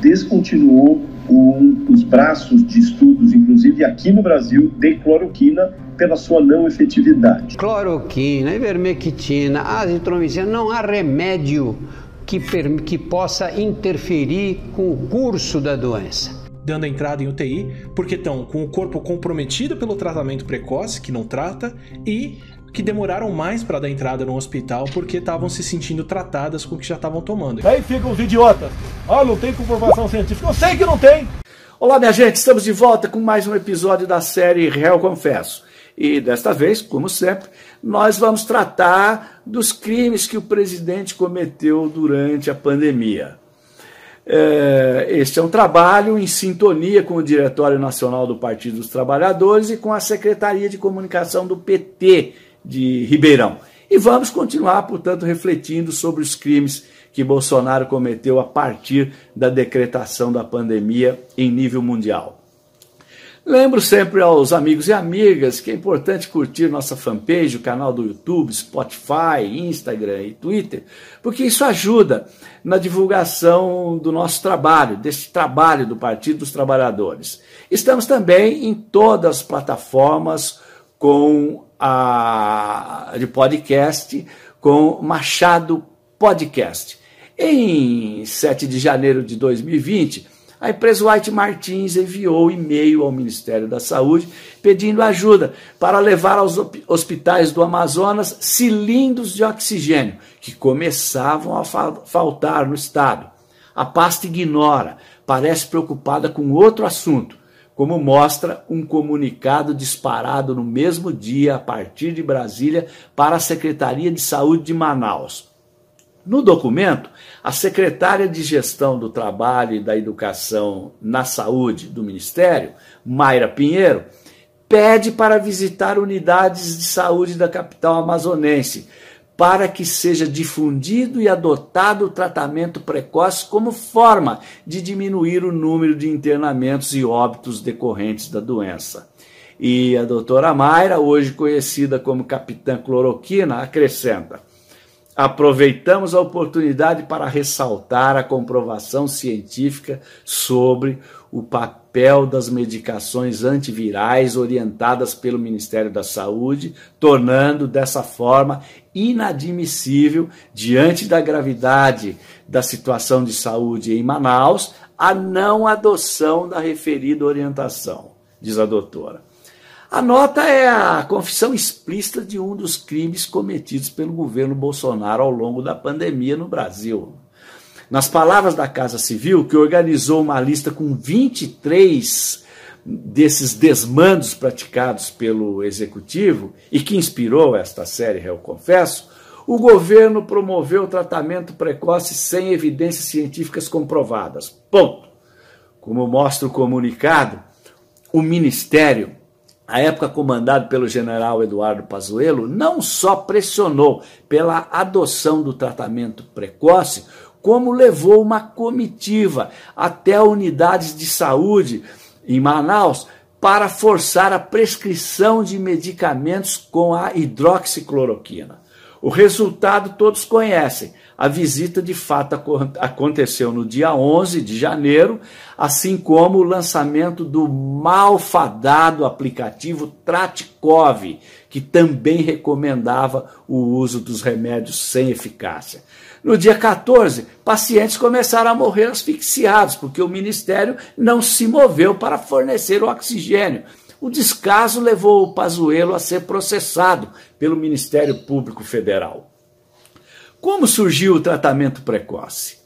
Descontinuou um, os braços de estudos, inclusive aqui no Brasil, de cloroquina pela sua não efetividade. Cloroquina, ivermectina, azitromicina, não há remédio que, que possa interferir com o curso da doença dando entrada em UTI, porque estão com o corpo comprometido pelo tratamento precoce, que não trata, e que demoraram mais para dar entrada no hospital porque estavam se sentindo tratadas com o que já estavam tomando. Aí ficam os idiotas. Ah, não tem comprovação científica. Eu sei que não tem. Olá, minha gente, estamos de volta com mais um episódio da série Real Confesso. E desta vez, como sempre, nós vamos tratar dos crimes que o presidente cometeu durante a pandemia. É, este é um trabalho em sintonia com o Diretório Nacional do Partido dos Trabalhadores e com a Secretaria de Comunicação do PT de Ribeirão. E vamos continuar, portanto, refletindo sobre os crimes que Bolsonaro cometeu a partir da decretação da pandemia em nível mundial. Lembro sempre aos amigos e amigas que é importante curtir nossa fanpage, o canal do YouTube, Spotify, Instagram e Twitter, porque isso ajuda na divulgação do nosso trabalho, desse trabalho do Partido dos Trabalhadores. Estamos também em todas as plataformas com a de podcast, com Machado Podcast. Em 7 de janeiro de 2020, a empresa White Martins enviou e-mail ao Ministério da Saúde pedindo ajuda para levar aos hospitais do Amazonas cilindros de oxigênio que começavam a faltar no estado. A pasta ignora, parece preocupada com outro assunto, como mostra um comunicado disparado no mesmo dia a partir de Brasília para a Secretaria de Saúde de Manaus. No documento, a secretária de Gestão do Trabalho e da Educação na Saúde do Ministério, Mayra Pinheiro, pede para visitar unidades de saúde da capital amazonense, para que seja difundido e adotado o tratamento precoce como forma de diminuir o número de internamentos e óbitos decorrentes da doença. E a doutora Mayra, hoje conhecida como Capitã Cloroquina, acrescenta: aproveitamos a oportunidade para ressaltar a comprovação científica sobre o papel das medicações antivirais orientadas pelo Ministério da Saúde, tornando dessa forma inadmissível, diante da gravidade da situação de saúde em Manaus, a não adoção da referida orientação, diz a doutora. A nota é a confissão explícita de um dos crimes cometidos pelo governo Bolsonaro ao longo da pandemia no Brasil. Nas palavras da Casa Civil, que organizou uma lista com 23 desses desmandos praticados pelo executivo e que inspirou esta série, eu confesso, o governo promoveu tratamento precoce sem evidências científicas comprovadas. Ponto. Como mostra o comunicado, o Ministério a época comandado pelo general Eduardo Pazuello, não só pressionou pela adoção do tratamento precoce, como levou uma comitiva até unidades de saúde em Manaus para forçar a prescrição de medicamentos com a hidroxicloroquina. O resultado todos conhecem. A visita de fato aconteceu no dia 11 de janeiro, assim como o lançamento do malfadado aplicativo Tratikov, que também recomendava o uso dos remédios sem eficácia. No dia 14, pacientes começaram a morrer asfixiados, porque o ministério não se moveu para fornecer o oxigênio. O descaso levou o Pazuello a ser processado pelo Ministério Público Federal. Como surgiu o tratamento precoce?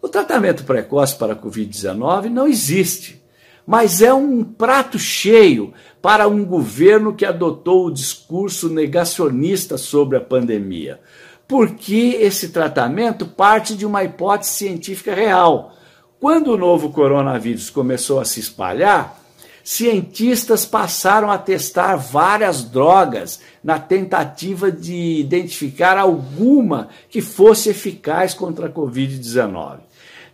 O tratamento precoce para a Covid-19 não existe, mas é um prato cheio para um governo que adotou o discurso negacionista sobre a pandemia, porque esse tratamento parte de uma hipótese científica real. Quando o novo coronavírus começou a se espalhar, cientistas passaram a testar várias drogas na tentativa de identificar alguma que fosse eficaz contra a Covid-19.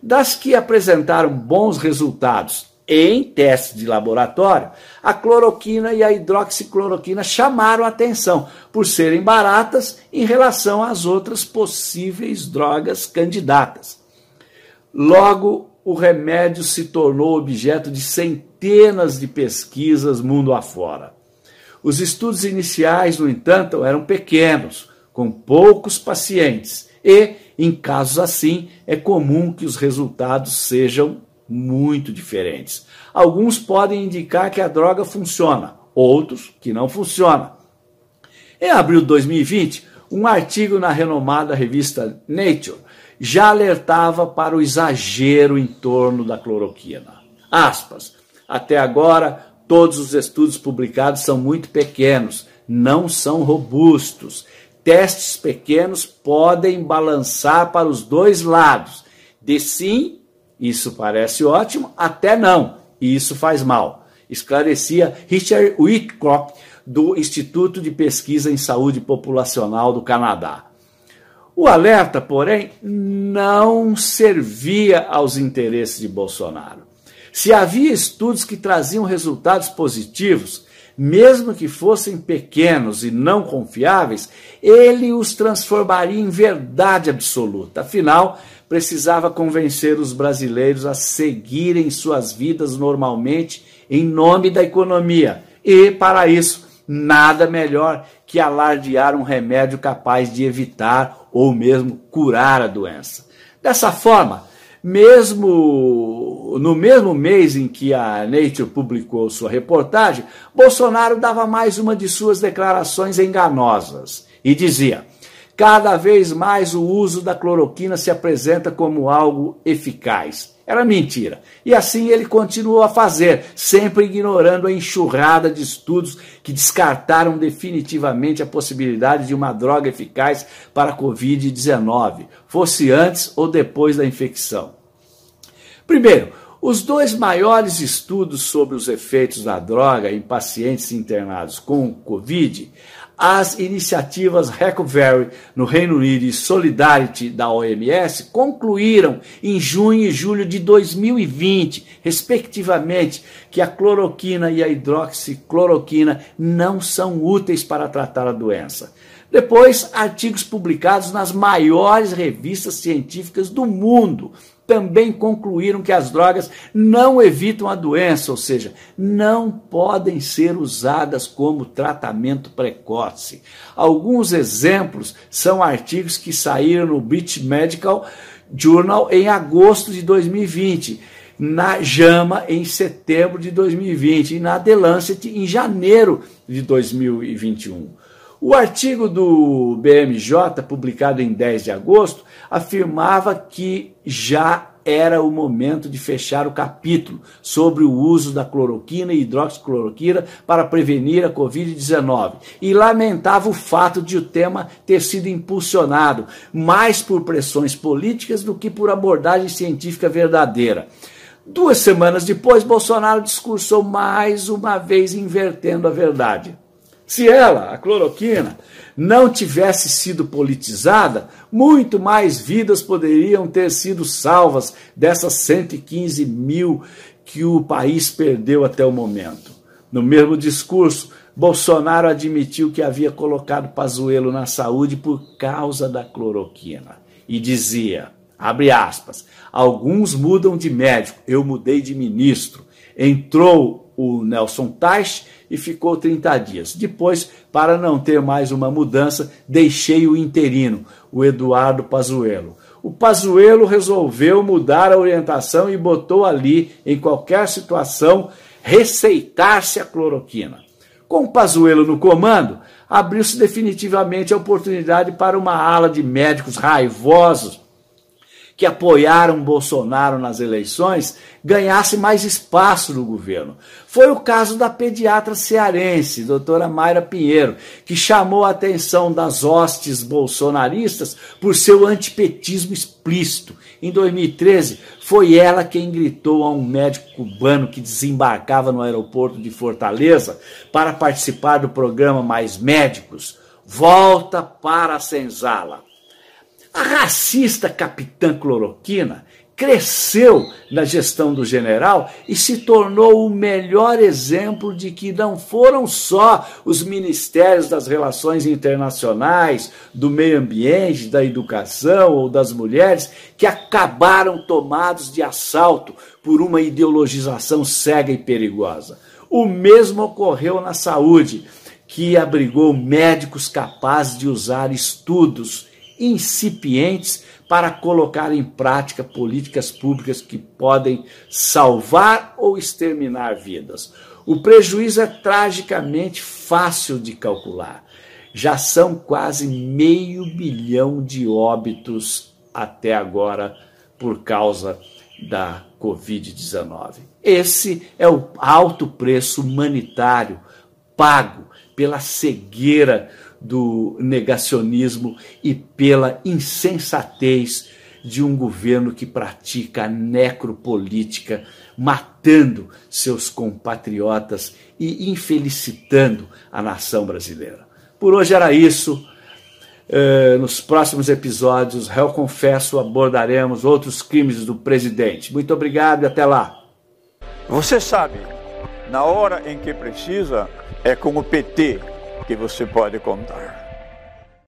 Das que apresentaram bons resultados Em testes de laboratório, a cloroquina e a hidroxicloroquina chamaram atenção por serem baratas em relação às outras possíveis drogas candidatas. Logo, o remédio se tornou objeto de centenas de pesquisas mundo afora. Os estudos iniciais, no entanto, eram pequenos, com poucos pacientes, e, em casos assim, é comum que os resultados sejam muito diferentes. Alguns podem indicar que a droga funciona, outros que não funciona. Em abril de 2020, um artigo na renomada revista Nature já alertava para o exagero em torno da cloroquina. Aspas. Até agora, todos os estudos publicados são muito pequenos, não são robustos. Testes pequenos podem balançar para os dois lados, de sim isso parece ótimo, até não. E isso faz mal. Esclarecia Richard Whitcock, do Instituto de Pesquisa em Saúde Populacional do Canadá. O alerta, porém, não servia aos interesses de Bolsonaro. Se havia estudos que traziam resultados positivos, mesmo que fossem pequenos e não confiáveis, ele os transformaria em verdade absoluta. Afinal, precisava convencer os brasileiros a seguirem suas vidas normalmente em nome da economia. E, para isso, nada melhor que alardear um remédio capaz de evitar ou mesmo curar a doença. Dessa forma, mesmo no mesmo mês em que a Nature publicou sua reportagem, Bolsonaro dava mais uma de suas declarações enganosas e dizia: cada vez mais o uso da cloroquina se apresenta como algo eficaz. Era mentira. E assim ele continuou a fazer, sempre ignorando a enxurrada de estudos que descartaram definitivamente a possibilidade de uma droga eficaz para a Covid-19, fosse antes ou depois da infecção. Primeiro, os dois maiores estudos sobre os efeitos da droga em pacientes internados com Covid as iniciativas Recovery no Reino Unido e Solidarity da OMS concluíram em junho e julho de 2020, respectivamente, que a cloroquina e a hidroxicloroquina não são úteis para tratar a doença. Depois, artigos publicados nas maiores revistas científicas do mundo também concluíram que as drogas não evitam a doença, ou seja, não podem ser usadas como tratamento precoce. Alguns exemplos são artigos que saíram no British Medical Journal em agosto de 2020, na JAMA em setembro de 2020 e na The Lancet em janeiro de 2021. O artigo do BMJ, publicado em 10 de agosto, afirmava que já era o momento de fechar o capítulo sobre o uso da cloroquina e hidroxicloroquina para prevenir a Covid-19 e lamentava o fato de o tema ter sido impulsionado mais por pressões políticas do que por abordagem científica verdadeira. Duas semanas depois, Bolsonaro discursou mais uma vez invertendo a verdade. Se ela, a cloroquina, não tivesse sido politizada, muito mais vidas poderiam ter sido salvas dessas 115 mil que o país perdeu até o momento. No mesmo discurso, Bolsonaro admitiu que havia colocado Pazuello na saúde por causa da cloroquina e dizia, abre aspas, alguns mudam de médico, eu mudei de ministro. Entrou o Nelson Teich e ficou 30 dias. Depois, para não ter mais uma mudança, deixei o interino, o Eduardo Pazuello. O Pazuello resolveu mudar a orientação e botou ali, em qualquer situação, receitar-se a cloroquina. Com o Pazuello no comando, abriu-se definitivamente a oportunidade para uma ala de médicos raivosos que apoiaram Bolsonaro nas eleições ganhasse mais espaço no governo. Foi o caso da pediatra cearense, doutora Mayra Pinheiro, que chamou a atenção das hostes bolsonaristas por seu antipetismo explícito. Em 2013, foi ela quem gritou a um médico cubano que desembarcava no aeroporto de Fortaleza para participar do programa Mais Médicos: volta para a senzala. A racista capitã cloroquina cresceu na gestão do general e se tornou o melhor exemplo de que não foram só os ministérios das relações internacionais, do meio ambiente, da educação ou das mulheres que acabaram tomados de assalto por uma ideologização cega e perigosa. O mesmo ocorreu na saúde, que abrigou médicos capazes de usar estudos incipientes para colocar em prática políticas públicas que podem salvar ou exterminar vidas. O prejuízo é tragicamente fácil de calcular. Já são quase meio bilhão de óbitos até agora por causa da Covid-19. Esse é o alto preço humanitário pago pela cegueira do negacionismo e pela insensatez de um governo que pratica a necropolítica, matando seus compatriotas e infelicitando a nação brasileira. Por hoje era isso. Uh, nos próximos episódios, réu confesso, abordaremos outros crimes do presidente. Muito obrigado e até lá. Você sabe, na hora em que precisa, é com o PT que você pode contar.